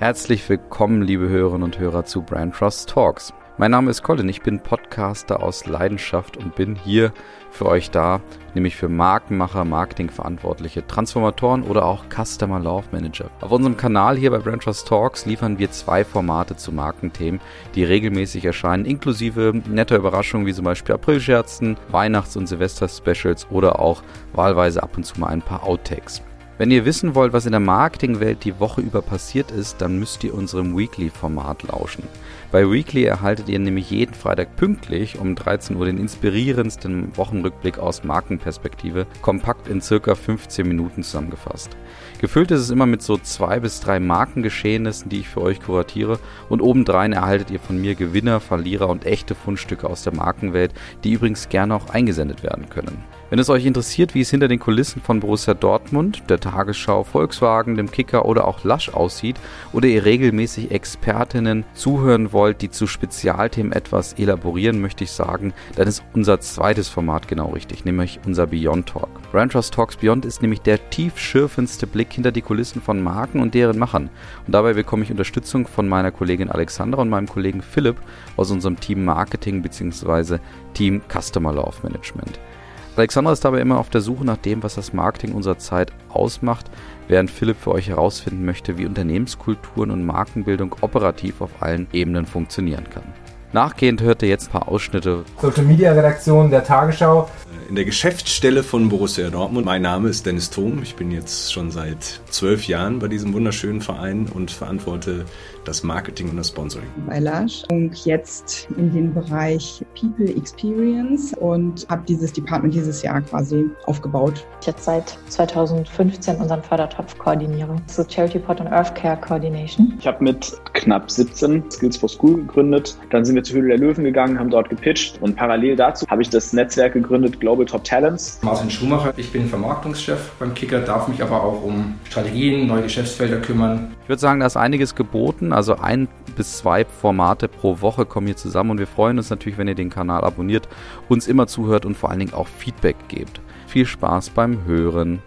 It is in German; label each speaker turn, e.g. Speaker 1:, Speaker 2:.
Speaker 1: Herzlich willkommen, liebe Hörerinnen und Hörer zu Brand Trust Talks. Mein Name ist Colin, ich bin Podcaster aus Leidenschaft und bin hier für euch da, nämlich für Markenmacher, Marketingverantwortliche, Transformatoren oder auch Customer Love Manager. Auf unserem Kanal hier bei Brand Trust Talks liefern wir zwei Formate zu Markenthemen, die regelmäßig erscheinen, inklusive netter Überraschungen wie zum Beispiel Aprilscherzen, Weihnachts- und Silvester-Specials oder auch wahlweise ab und zu mal ein paar Outtakes. Wenn ihr wissen wollt, was in der Marketingwelt die Woche über passiert ist, dann müsst ihr unserem Weekly-Format lauschen. Bei Weekly erhaltet ihr nämlich jeden Freitag pünktlich um 13 Uhr den inspirierendsten Wochenrückblick aus Markenperspektive, kompakt in circa 15 Minuten zusammengefasst. Gefüllt ist es immer mit so zwei bis drei Markengeschehnissen, die ich für euch kuratiere und obendrein erhaltet ihr von mir Gewinner, Verlierer und echte Fundstücke aus der Markenwelt, die übrigens gerne auch eingesendet werden können. Wenn es euch interessiert, wie es hinter den Kulissen von Borussia Dortmund, der Tagesschau, Volkswagen, dem Kicker oder auch Lasch aussieht oder ihr regelmäßig Expertinnen zuhören wollt, die zu Spezialthemen etwas elaborieren, möchte ich sagen, dann ist unser zweites Format genau richtig, nämlich unser Beyond Talk. Brand Trust Talks Beyond ist nämlich der tiefschürfendste Blick hinter die Kulissen von Marken und deren Machern. Und dabei bekomme ich Unterstützung von meiner Kollegin Alexandra und meinem Kollegen Philipp aus unserem Team Marketing bzw. Team Customer Love Management. Alexandra ist dabei immer auf der Suche nach dem, was das Marketing unserer Zeit ausmacht, während Philipp für euch herausfinden möchte, wie Unternehmenskulturen und Markenbildung operativ auf allen Ebenen funktionieren kann. Nachgehend hört ihr jetzt ein paar Ausschnitte.
Speaker 2: Social Media Redaktion der Tagesschau.
Speaker 3: In der Geschäftsstelle von Borussia Dortmund. Mein Name ist Dennis Thom. Ich bin jetzt schon seit zwölf Jahren bei diesem wunderschönen Verein und verantworte das Marketing und das Sponsoring.
Speaker 4: Bei Lash und jetzt in den Bereich People Experience und habe dieses Department dieses Jahr quasi aufgebaut.
Speaker 5: Ich jetzt seit 2015 unseren Fördertopf koordiniere. So Charity Pot und Earth Care Coordination.
Speaker 6: Ich habe mit knapp 17 Skills for School gegründet. Dann sind wir zur Höhle der Löwen gegangen, haben dort gepitcht und parallel dazu habe ich das Netzwerk gegründet Global Top Talents.
Speaker 7: Martin Schumacher, ich bin Vermarktungschef beim Kicker, darf mich aber auch um Strategien, neue Geschäftsfelder kümmern.
Speaker 1: Ich würde sagen, da ist einiges geboten. Also ein bis zwei Formate pro Woche kommen hier zusammen und wir freuen uns natürlich, wenn ihr den Kanal abonniert, uns immer zuhört und vor allen Dingen auch Feedback gebt. Viel Spaß beim Hören.